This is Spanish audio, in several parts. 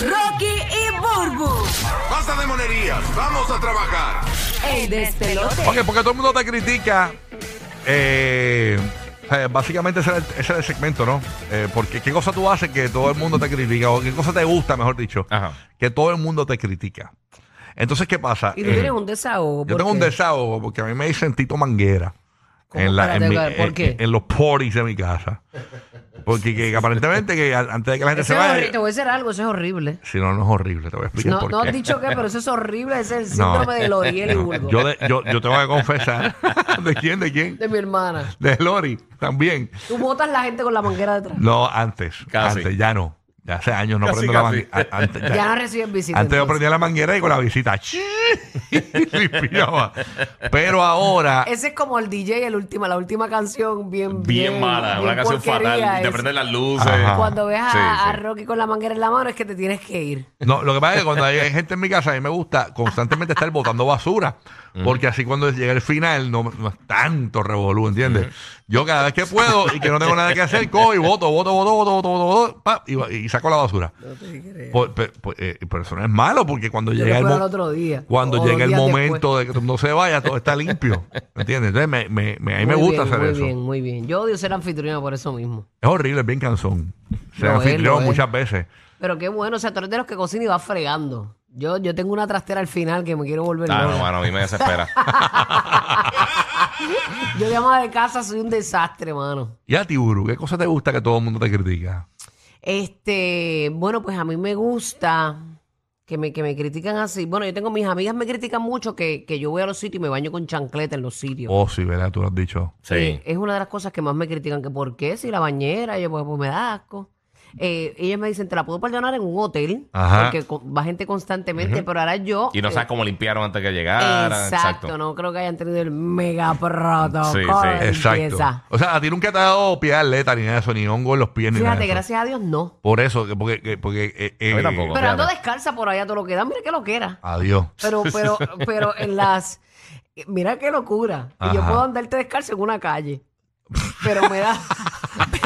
Rocky y Burbu. Basta de monerías, vamos a trabajar. El despelote. Ok, porque todo el mundo te critica. Eh, eh, básicamente ese es, el, ese es el segmento, ¿no? Eh, porque qué cosa tú haces que todo el mundo te critica, o qué cosa te gusta, mejor dicho, Ajá. que todo el mundo te critica. Entonces, ¿qué pasa? Y tú Eh, tienes un desahogo. yo ¿por tengo un desahogo porque a mí me dicen Tito Manguera en, la, en, Espérate, mi- ¿por en- qué? en los parties de mi casa. Porque que, que aparentemente que a- antes de que la gente Eso se es vaya... horrible. Te voy a decir algo, eso es horrible. Si no, no es horrible, te voy a explicar No, por no qué. has dicho qué, pero eso es horrible. Ese es el No. síndrome de Loriel y No, yo, de- yo, yo tengo que confesar. ¿De quién? ¿De quién? De mi hermana. De Lori, también. Tú botas la gente con la manguera detrás. No, antes. Casi. Antes, ya no. Ya hace años no Casi, prendo la manguera. Antes, ya- Ya no reciben visita. antes yo entonces. prendía la manguera y con la visita. limpiaba. Pero ahora. Ese es como el DJ, el última, la última canción, bien, Bien mala, una canción porquería fatal. Te es. prenden las luces. Ajá. Cuando ves a, Sí, a sí. Rocky con la manguera en la mano, es que te tienes que ir. No, lo que pasa es que cuando hay gente en mi casa, a mí me gusta constantemente estar botando basura. Porque así cuando llega el final no, no es tanto revolú, ¿entiendes? Yo cada vez que puedo y que no tengo nada que hacer, cojo y voto, voto, voto, voto, voto, voto, voto, pa, y, y saco la basura. Por- pe- pe- eh, pero eso no es malo porque cuando Yo llega el, al otro día. cuando llega el momento de que mundo se vaya, todo está limpio. ¿Entiendes? Entonces me, me, me- a mí me Muy gusta bien, hacer muy eso. bien, muy bien. Yo odio ser anfitriona por eso mismo. Es horrible, es bien cansón. Ser anfitrión muchas veces. Pero qué bueno, o sea, tú eres de los que cocina y va fregando. Yo, yo tengo una trastera al final que me quiero volver Ah, no, mano, a mí me desespera. Yo de ama de casa soy un desastre, mano. Y a ti, Uru, ¿qué cosa te gusta que todo el mundo te critica? Este, bueno, pues a mí me gusta que me, que me critican así. Bueno, yo tengo mis amigas me critican mucho que, que yo voy a los sitios y me baño con chancleta en los sitios. Oh, sí, ¿verdad? Tú lo has dicho. Sí. Es una de las cosas que más me critican, que por qué si la bañera, yo pues, pues me da asco. Eh, ellas me dicen, te la puedo perdonar en un hotel, Ajá. porque co- va gente constantemente, pero ahora yo... Y no eh, sabes cómo limpiaron antes que llegaran. Exacto, no creo que hayan tenido el mega protocolo Sí, sí. de Exacto. limpieza. O sea, a ti nunca te ha dado pie atleta ni nada de eso, ni hongo en los pies, ni nada Fíjate, de eso. gracias a Dios no. Por eso, que- porque... que- porque eh, eh, A mí tampoco. Pero ando descalza por allá todo lo que da, mira que lo que era. Adiós. Pero, pero, pero en las. Mira qué locura. Y yo Ajá. puedo andarte descalzo en una calle. Pero me da.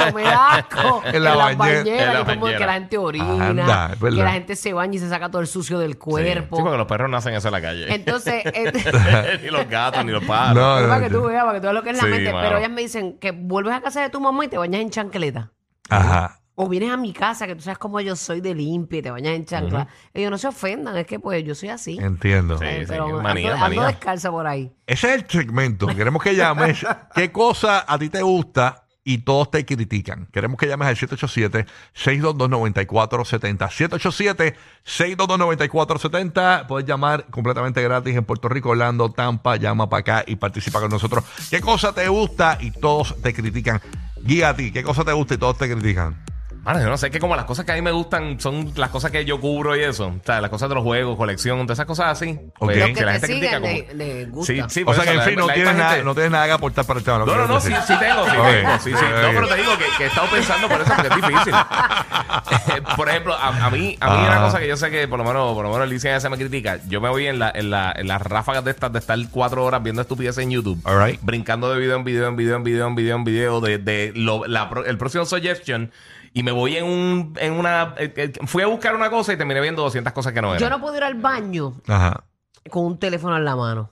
Pero me da asco. En la las bañera. bañeras, En la y como bañera. que la gente orina. Anda, es verdad. que la gente se baña y se saca todo el sucio del Sí. cuerpo. Sí, porque los perros no hacen eso en la calle. Entonces, este- ni los gatos, ni los pájaros. No, para que tú veas, para que tú veas lo que es la Sí, mente. mano. Pero ellas me dicen que vuelves a casa de tu mamá y te bañas en chancleta. Ajá. O vienes a mi casa, que tú sabes cómo yo soy de limpia y te bañas en chancla. Ellos no se ofendan, es que pues yo soy así. Entiendo. Sí, Eh, sí, pero ando- manía, ando, manía. descalza por ahí. Ese es el segmento. Queremos que llames. ¿Qué cosa a ti te gusta y todos te critican? Queremos que llames al 787-622-9470. 787-622-9470. Puedes llamar completamente gratis en Puerto Rico, Orlando, Tampa. Llama para acá y participa con nosotros. ¿Qué cosa te gusta y todos te critican? Guía a ti. ¿Qué cosa te gusta y todos te critican? Mano, yo no sé, es que como las cosas que a mí me gustan son las cosas que yo cubro y eso. O sea, las cosas de los juegos, colección, todas esas cosas así. Pues, que la te gente critica como... le, le gusta. Sí, sí, O sea que, en la- fin, no la tienes, nada, gente- no tienes nada que aportar para el tema. No, no, quieres no, sí, tengo, sí tengo, sí, sí. No, pero te digo que, que he estado pensando por eso, porque es difícil. por ejemplo, a, a mí, a mí Ah. una cosa que yo sé que por lo menos, por lo menos Alicia se me critica, yo me voy en, la, en, la, en las ráfagas de estas de estar cuatro horas viendo estupideces en YouTube, All right. brincando de video en video, en video, en video, en video, en video, de, de lo- la pro- el próximo suggestion, y me voy en un, en una, eh, eh, fui a buscar una cosa y terminé viendo 200 cosas que no eran. Yo no puedo ir al baño Ajá. con un teléfono en la mano.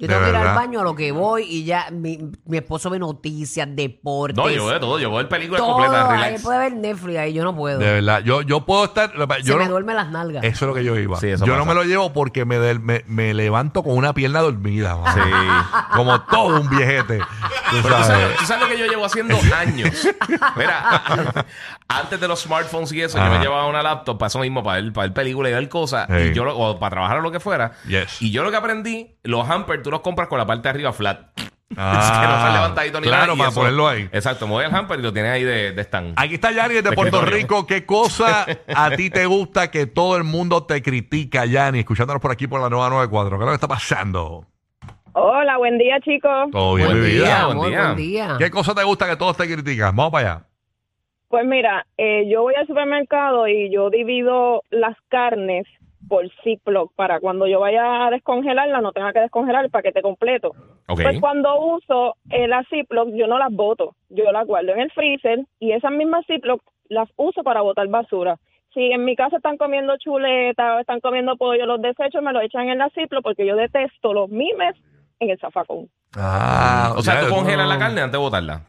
Yo ¿De tengo que ir al verdad? baño a lo que voy y ya mi, mi esposo ve noticias, deportes. No, yo veo todo, yo veo el película todo. completa, Ahí relax. puede ver Netflix ahí, yo no puedo. De verdad. Yo, yo puedo estar. Se Yo me no- duermen las nalgas. Eso es lo que yo iba. Sí, eso yo no pasa. me lo llevo porque me, del- me, me levanto con una pierna dormida. mano. Sí. Como todo un viejete. Tú Pero tú sabes. sabes, tú sabes lo que yo llevo haciendo años. Mira, antes de los smartphones y eso, yo me llevaba una laptop para eso mismo, para ver, para ver películas y ver cosas, y yo lo- o para trabajar o lo que fuera. Yes. Y yo lo que aprendí, los hampers tú los compras con la parte de arriba flat. Ah, que no están levantaditos ni claro, nada. para eso- ponerlo ahí. Exacto, mueve el hamper y lo tienes ahí de, de stand. Aquí está Yanni de De Puerto escritorio. Rico. ¿Qué cosa a ti te gusta que todo el mundo te critica, Yanni? Escuchándonos por aquí por la nueva 94. ¿Qué es lo que está pasando? Hola, buen día, chicos. Todo bien, Buen mi día, vida. buen amor, día. buen día. ¿Qué cosa te gusta que todos te critican? Vamos para allá. Pues mira, eh, yo voy al supermercado y yo divido las carnes por Ziploc para cuando yo vaya a descongelarla no tenga que descongelar el paquete completo. Ok. Pues cuando uso eh, las Ziploc yo no las boto, yo las guardo en el freezer y esas mismas Ziploc las uso para botar basura. si en mi casa están comiendo chuleta o están comiendo pollo, los desechos me los echan en la ciplo porque yo detesto los mimes en el zafacón. Ah, O sea, ya, tú congelas no. la carne antes de botarla.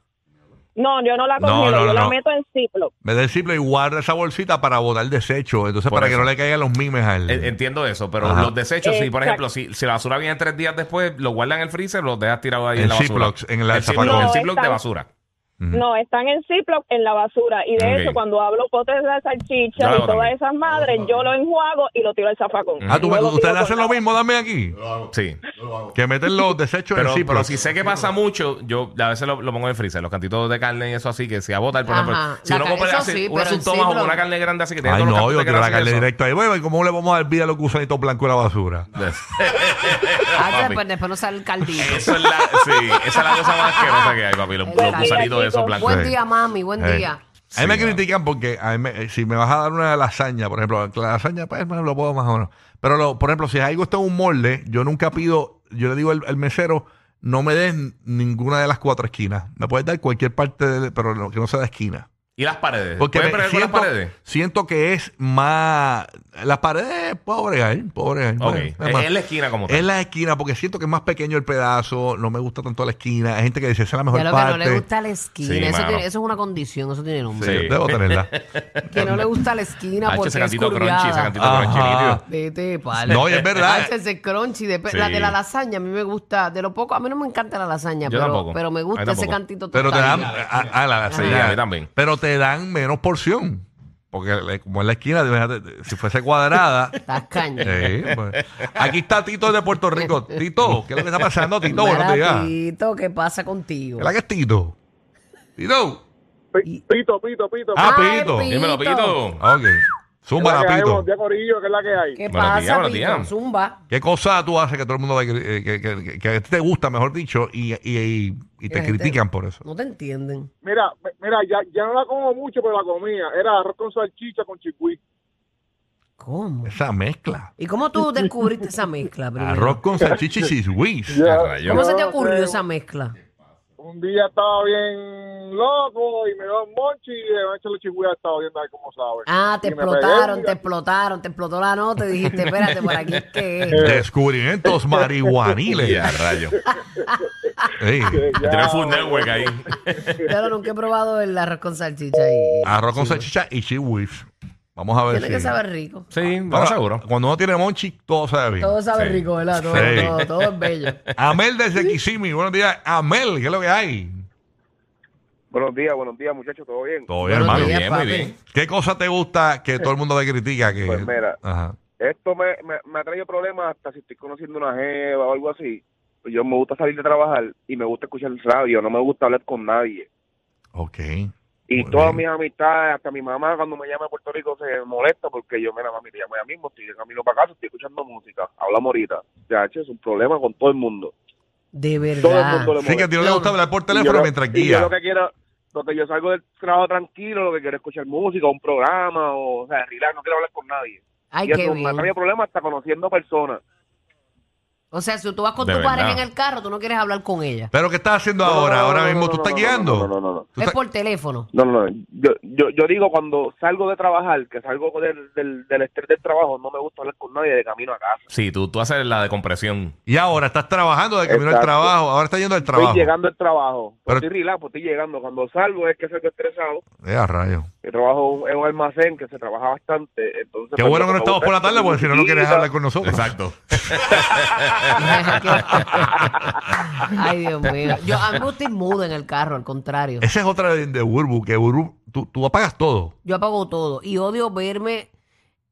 No, yo no la No, congelo, no, yo no. la meto en ciplo. Me da el simple y guarda esa bolsita para botar desecho. Entonces, Por para que no le caigan los mimes a él. Eh, Entiendo eso, pero Ajá. los desechos, si por ejemplo, si, si la basura viene tres días después, lo guardan en el freezer, los dejas tirados ahí en, En la basura. Ziplocs, en la el Ziploc, zafacón. el Ziploc de basura. No, están en ciplo en la basura. Y de Ok. hecho, cuando hablo potes de salchicha y todas también. esas madres, yo lo enjuago y lo tiro al zafacón. Ah, tú, ustedes tiro hacen con lo mismo también aquí. Sí. Que meten los desechos Pero, en Ziploc. pero si sé que pasa mucho, yo a veces lo, lo pongo en el freezer, los cantitos de carne y eso así, que si a botar, por Ajá. ejemplo, si uno compra sí, una pero en subtoma o Ziploc- una carne grande así que tiene Ay, todos no, yo de quiero la carne directa ahí. Bueno, ¿y cómo le vamos a dar vida a los gusanitos blancos en la basura? Ah, después, después no sale el caldito. Eso es la, sí, esa es la cosa más asquerosa que hay, papi. Los, gusanitos blancos. Buen día, mami, buen Eh. día. A mí me Sí, critican porque a mí me- si me vas a dar una lasaña, por ejemplo, la lasaña, pues me lo puedo más o menos. Pero, lo- por ejemplo, si algo está en un molde, yo nunca pido, yo le digo al, al mesero, no me des ninguna de las cuatro esquinas. Me puedes dar cualquier parte, de- pero no- que no sea de esquina. Y las paredes. Porque ¿Puedes me- bregar con las siento, paredes? siento que es más... Las paredes, puedo bregar, puedo bregar. Ok. Bueno, Es, es más- es la esquina como es tal. la esquina, porque siento que es más pequeño el pedazo, no me gusta tanto la esquina. Hay gente que dice, esa es la mejor Ya lo que parte. no le gusta la esquina. Sí, eso, tiene- eso es una condición, eso tiene nombre. Sí, debo tenerla. Que no le gusta la esquina porque ese es cantito crunchy, ese cantito crunchy. Vete, palo. No, y es verdad. Ese crunchy. de- Sí. La de la lasaña, a mí me gusta. De lo poco, a mí no me encanta la lasaña, Yo pero, tampoco. pero me gusta ese cantito Pero te dan, a, la lasaña. a mí también. Pero te dan menos porción. Porque le- como en la esquina, si fuese cuadrada. Estás caña. sí, pues. Aquí está Tito de Puerto Rico. Tito, ¿qué es lo que está pasando, Tito? Días. ¿Qué Tito, ¿qué pasa contigo? es la que es Tito? Tito. Pito, pito, pito. Ah, Ay, Pito. Pito. Dímelo, Pito. Ok. Zumba la ¿Qué hay? Pito. Buenos días, Corillo, ¿qué es la que hay? ¿Qué Buenos pasa, días, buenos Pito? días. Zumba. ¿Qué cosa tú haces que todo el mundo eh, que, que- que- que a ti te gusta, mejor dicho, y, y- y- y te critican por eso? No te entienden. Mira, mira, ya, ya no la como mucho, pero la comía. Era arroz con salchicha con chicuí. ¿Cómo? Esa mezcla. ¿Y cómo tú descubriste esa mezcla primero? Arroz con salchicha y rayos. ¿Cómo se te ocurrió esa mezcla? Un día estaba bien loco y me dio un monchi y de noche los chicuí estaba viendo ahí cómo sabe. Ah, te Y explotaron, pegué, te explotaron, te explotó la nota y dijiste, espérate, por aquí es que es. Descubrimientos marihuaniles. Y a rayo. Sí. Ya, Tiene full network ahí. Yo nunca he probado el arroz con salchicha y... Arroz con salchicha y chihuis. Vamos a ver Tiene si... que saber rico. Sí, Ahora, vamos seguro. Cuando uno tiene monchi, todo sabe bien. Todo sabe Sí. rico, ¿verdad? Todo, Sí. todo, todo es bello. Amel desde Kissimmee. Buenos días. Amel, ¿qué es lo que hay? Buenos días, buenos días, muchachos, ¿todo bien? Todo bien, Buenos hermano. días, Bien, muy bien. ¿Qué cosa te gusta que todo el mundo te critica? Que... Pues mira. Ajá. Esto me, me, me ha traído problemas hasta si estoy conociendo una jeva o algo así. Yo me gusta salir de trabajar y me gusta escuchar el radio, no me gusta hablar con nadie. Ok. Y Muy todas bien. mis amistades, hasta mi mamá cuando me llama a Puerto Rico se molesta porque yo, mira, mami, te llamo ya mismo, estoy de camino para casa, estoy escuchando música, hablamos ahorita. Ya, che, es un problema con todo el mundo. De Todo el verdad. mundo le Sí, que a ti no te gusta hablar por Y yo teléfono lo- mientras y yo guía. lo que quiero, porque yo salgo del trabajo tranquilo, lo que quiero es escuchar música, un programa, o, o sea, relax, no quiero hablar con nadie. Ay, y qué eso bien. traído problemas hasta conociendo personas. O sea, si tú vas con De tu pareja verdad. en el carro, tú no quieres hablar con ella. ¿Pero qué estás haciendo No, no, ahora? no, ahora no, mismo no, tú no, estás no, guiando. No, no, no, no. Tú Es estás- por teléfono. No, no, no. Yo, yo, yo digo cuando salgo de trabajar, que salgo del, del, del estrés del trabajo, no me gusta hablar con nadie de camino a casa. Sí, tú, tú haces la decompresión. Y ahora estás trabajando de camino al Exacto. trabajo. Ahora estás yendo al trabajo. Estoy llegando al trabajo. Pero- Pues estoy relax, pues estoy llegando. Cuando salgo es que salgo estresado. Eh, a rayo. Yo trabajo en un almacén que se trabaja bastante. Entonces, Qué pues, bueno que no estamos por la tarde porque si no, no quieres hablar con nosotros. Exacto. Ay, Dios mío. Yo, a mí me gusta ir mudo en el carro, al contrario. Esa es otra de, de Burbu, que Burbu, tú, tú apagas todo. Yo apago todo. Y odio verme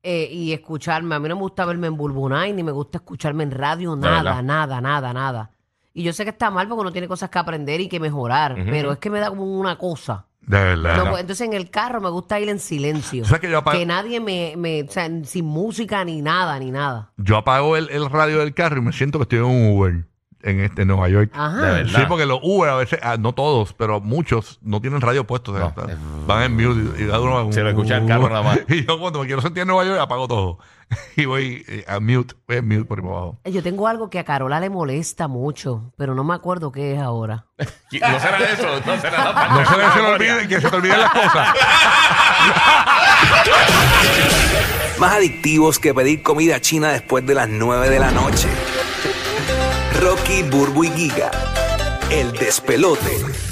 eh, y escucharme. A mí no me gusta verme en Bulbunay, ni me gusta escucharme en radio, nada, nada, nada, nada. Y yo sé que está mal porque uno tiene cosas que aprender y que mejorar, pero es que me da como una cosa. De verdad. No, pues, entonces en el carro me gusta ir en silencio. Sea que yo apago- Que nadie me, me o sea, sin música ni nada, ni nada. Yo apago el, el radio del carro y me siento que estoy en un Uber. En este en Nueva York. Ajá. De verdad. Sí, porque los Uber a veces, ah, no todos, pero muchos no tienen radio puesto. o sea, No, está- es- van en mute y, y da uno un- Se lo escucha el carro nada más. Y yo cuando me quiero sentir en Nueva York apago todo. y voy eh, a mute, voy en mute por ahí para abajo. Yo tengo algo que a Carola le molesta mucho, pero no me acuerdo qué es ahora. No será eso, no será la parte No de se, la se le memoria. olvide, que se te olviden las cosas. Más adictivos que pedir comida china después de las 9 de la noche. Rocky, Burbu y Giga. El despelote.